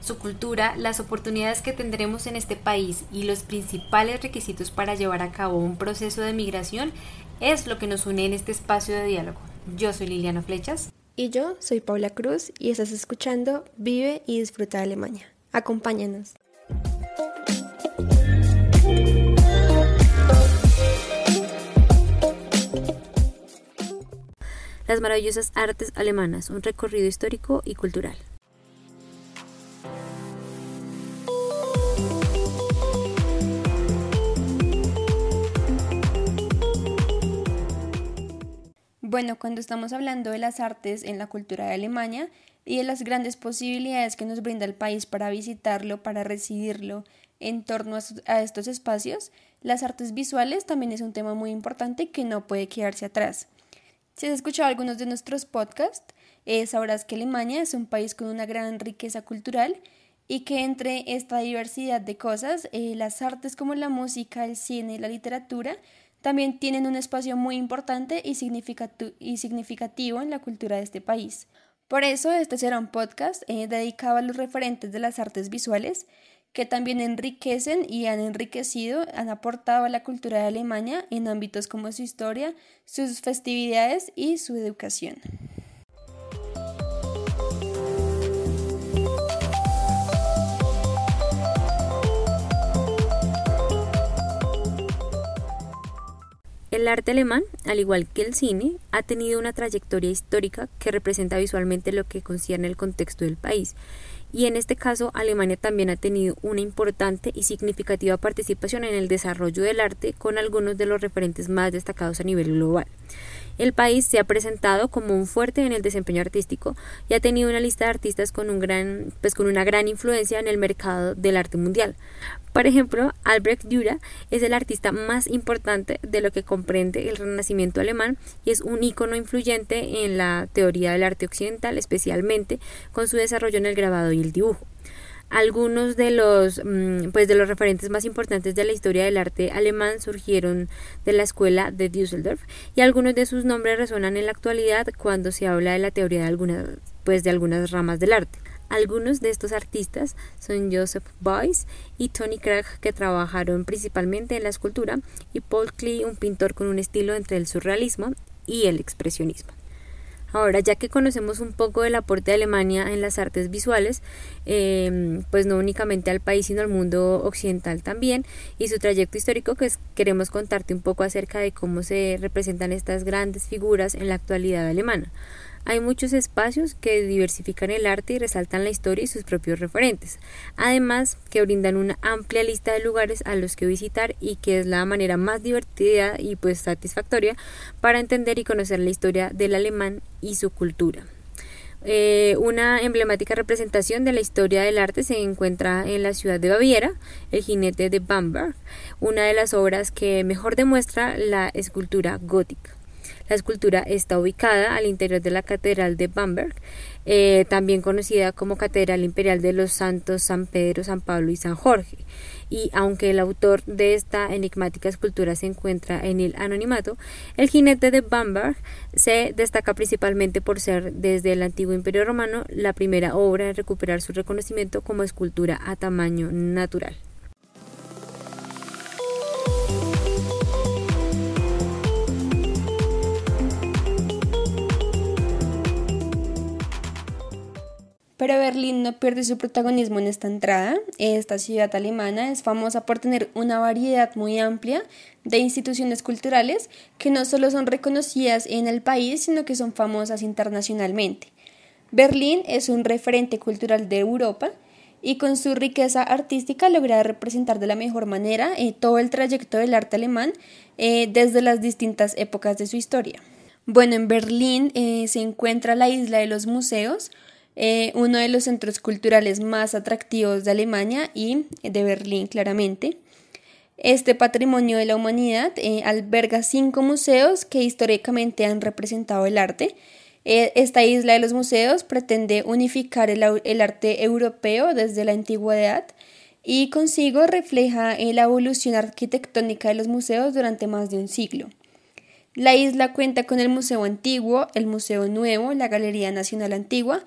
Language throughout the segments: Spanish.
Su cultura, las oportunidades que tendremos en este país y los principales requisitos para llevar a cabo un proceso de migración es lo que nos une en este espacio de diálogo. Yo soy Liliana Flechas. Y yo soy Paula Cruz y estás escuchando Vive y Disfruta de Alemania. Acompáñanos. Las maravillosas artes alemanas, un recorrido histórico y cultural. Bueno, cuando estamos hablando de las artes en la cultura de Alemania y de las grandes posibilidades que nos brinda el país para visitarlo, para recibirlo en torno a estos espacios, las artes visuales también es un tema muy importante que no puede quedarse atrás. Si has escuchado algunos de nuestros podcasts, eh, sabrás que Alemania es un país con una gran riqueza cultural y que entre esta diversidad de cosas, eh, las artes como la música, el cine la literatura también tienen un espacio muy importante y, significativo en la cultura de este país. Por eso este será un podcast eh, dedicado a los referentes de las artes visuales que también enriquecen y han enriquecido, han aportado a la cultura de Alemania en ámbitos como su historia, sus festividades y su educación. El arte alemán, al igual que el cine, ha tenido una trayectoria histórica que representa visualmente lo que concierne el contexto del país y en este caso Alemania también ha tenido una importante y significativa participación en el desarrollo del arte con algunos de los referentes más destacados a nivel global. El país se ha presentado como un fuerte en el desempeño artístico y ha tenido una lista de artistas con, un gran, pues con una gran influencia en el mercado del arte mundial. Por ejemplo, Albrecht Dürer es el artista más importante de lo que comprende el Renacimiento alemán y es un ícono influyente en la teoría del arte occidental, especialmente con su desarrollo en el grabado y el dibujo algunos de los mm, pues de los referentes más importantes de la historia del arte alemán surgieron de la escuela de Düsseldorf y algunos de sus nombres resuenan en la actualidad cuando se habla de la teoría de algunas pues de algunas ramas del arte. Algunos de estos artistas son Joseph Beuys y Tony Krag que trabajaron principalmente en la escultura y Paul Klee un pintor con un estilo entre el surrealismo y el expresionismo. Ahora, ya que conocemos un poco del aporte de Alemania en las artes visuales, em, pues no únicamente al país, sino al mundo occidental también, y su trayecto histórico, pues queremos contarte un poco acerca de cómo se representan estas grandes figuras en la actualidad alemana. Hay muchos espacios que diversifican el arte y resaltan la historia y sus propios referentes, además que brindan una amplia lista de lugares a los que visitar y que es la manera más divertida y pues satisfactoria para entender y conocer la historia del alemán y su cultura. Eh, una emblemática representación de la historia del arte se encuentra en la ciudad de Baviera, el jinete de Bamberg, una de las obras que mejor demuestra la escultura gótica. La escultura está ubicada al interior de la Catedral de Bamberg, eh, también conocida como Catedral Imperial de los Santos San Pedro, San Pablo y San Jorge. Y aunque el autor de esta enigmática escultura se encuentra en el anonimato, el jinete de Bamberg se destaca principalmente por ser desde el antiguo Imperio Romano la primera obra en recuperar su reconocimiento como escultura a tamaño natural. Pero Berlín no pierde su protagonismo en esta entrada. Esta ciudad alemana es famosa por tener una variedad muy amplia de instituciones culturales que no solo son reconocidas en el país, sino que son famosas internacionalmente. Berlín es un referente cultural de Europa y con su riqueza artística logra representar de la mejor manera eh, todo el trayecto del arte alemán eh, desde las distintas épocas de su historia. Bueno, en Berlín eh, se encuentra la isla de los museos, eh, uno de los centros culturales más atractivos de Alemania y de Berlín claramente. Este patrimonio de la humanidad eh, alberga cinco museos que históricamente han representado el arte. Eh, esta isla de los museos pretende unificar el, arte europeo desde la antigüedad y consigo refleja la evolución arquitectónica de los museos durante más de un siglo. La isla cuenta con el Museo Antiguo, el Museo Nuevo, la Galería Nacional Antigua,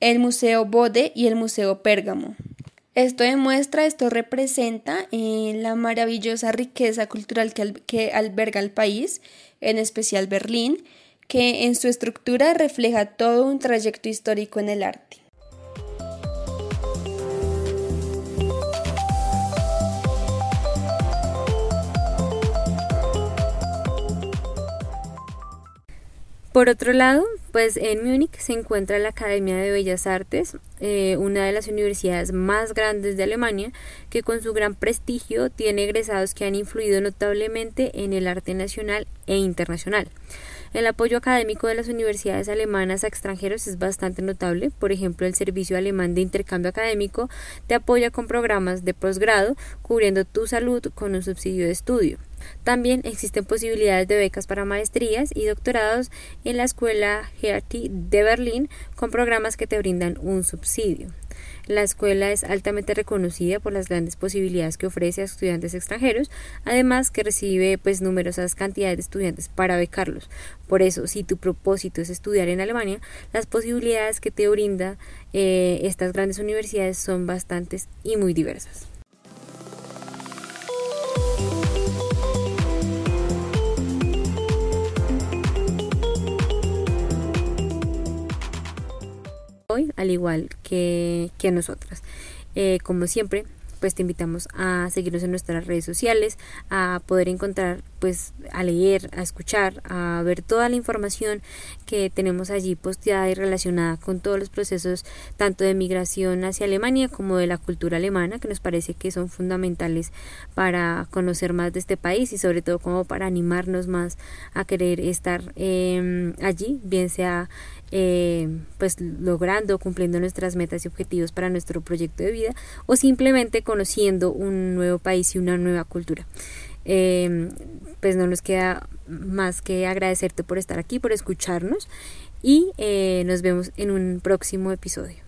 el Museo Bode y el Museo Pérgamo. Esto demuestra, esto representa eh, la maravillosa riqueza cultural que, que alberga el país, en especial Berlín, que en su estructura refleja todo un trayecto histórico en el arte. Por otro lado, pues en Múnich se encuentra la Academia de Bellas Artes, eh, una de las universidades más grandes de Alemania, que con su gran prestigio tiene egresados que han influido notablemente en el arte nacional e internacional. El apoyo académico de las universidades alemanas a extranjeros es bastante notable. Por ejemplo, el Servicio Alemán de Intercambio Académico te apoya con programas de posgrado cubriendo tu salud con un subsidio de estudio. También existen posibilidades de becas para maestrías y doctorados en la Escuela Hertie de Berlín con programas que te brindan un subsidio. La escuela es altamente reconocida por las grandes posibilidades que ofrece a estudiantes extranjeros, además que recibe pues numerosas cantidades de estudiantes para becarlos. Por eso, si tu propósito es estudiar en Alemania, las posibilidades que te brinda eh, estas grandes universidades son bastantes y muy diversas. Al igual que, que nosotras. Eh, como siempre, pues te invitamos a seguirnos en nuestras redes sociales, a poder encontrar, pues a leer, a escuchar, a ver toda la información que tenemos allí posteada y relacionada con todos los procesos tanto de migración hacia Alemania como de la cultura alemana, que nos parece que son fundamentales para conocer más de este país y sobre todo como para animarnos más a querer estar eh, allí, bien sea eh, pues logrando, cumpliendo nuestras metas y objetivos para nuestro proyecto de vida o simplemente conociendo un nuevo país y una nueva cultura. Eh, pues no nos queda más que agradecerte por estar aquí, por escucharnos y eh, nos vemos en un próximo episodio.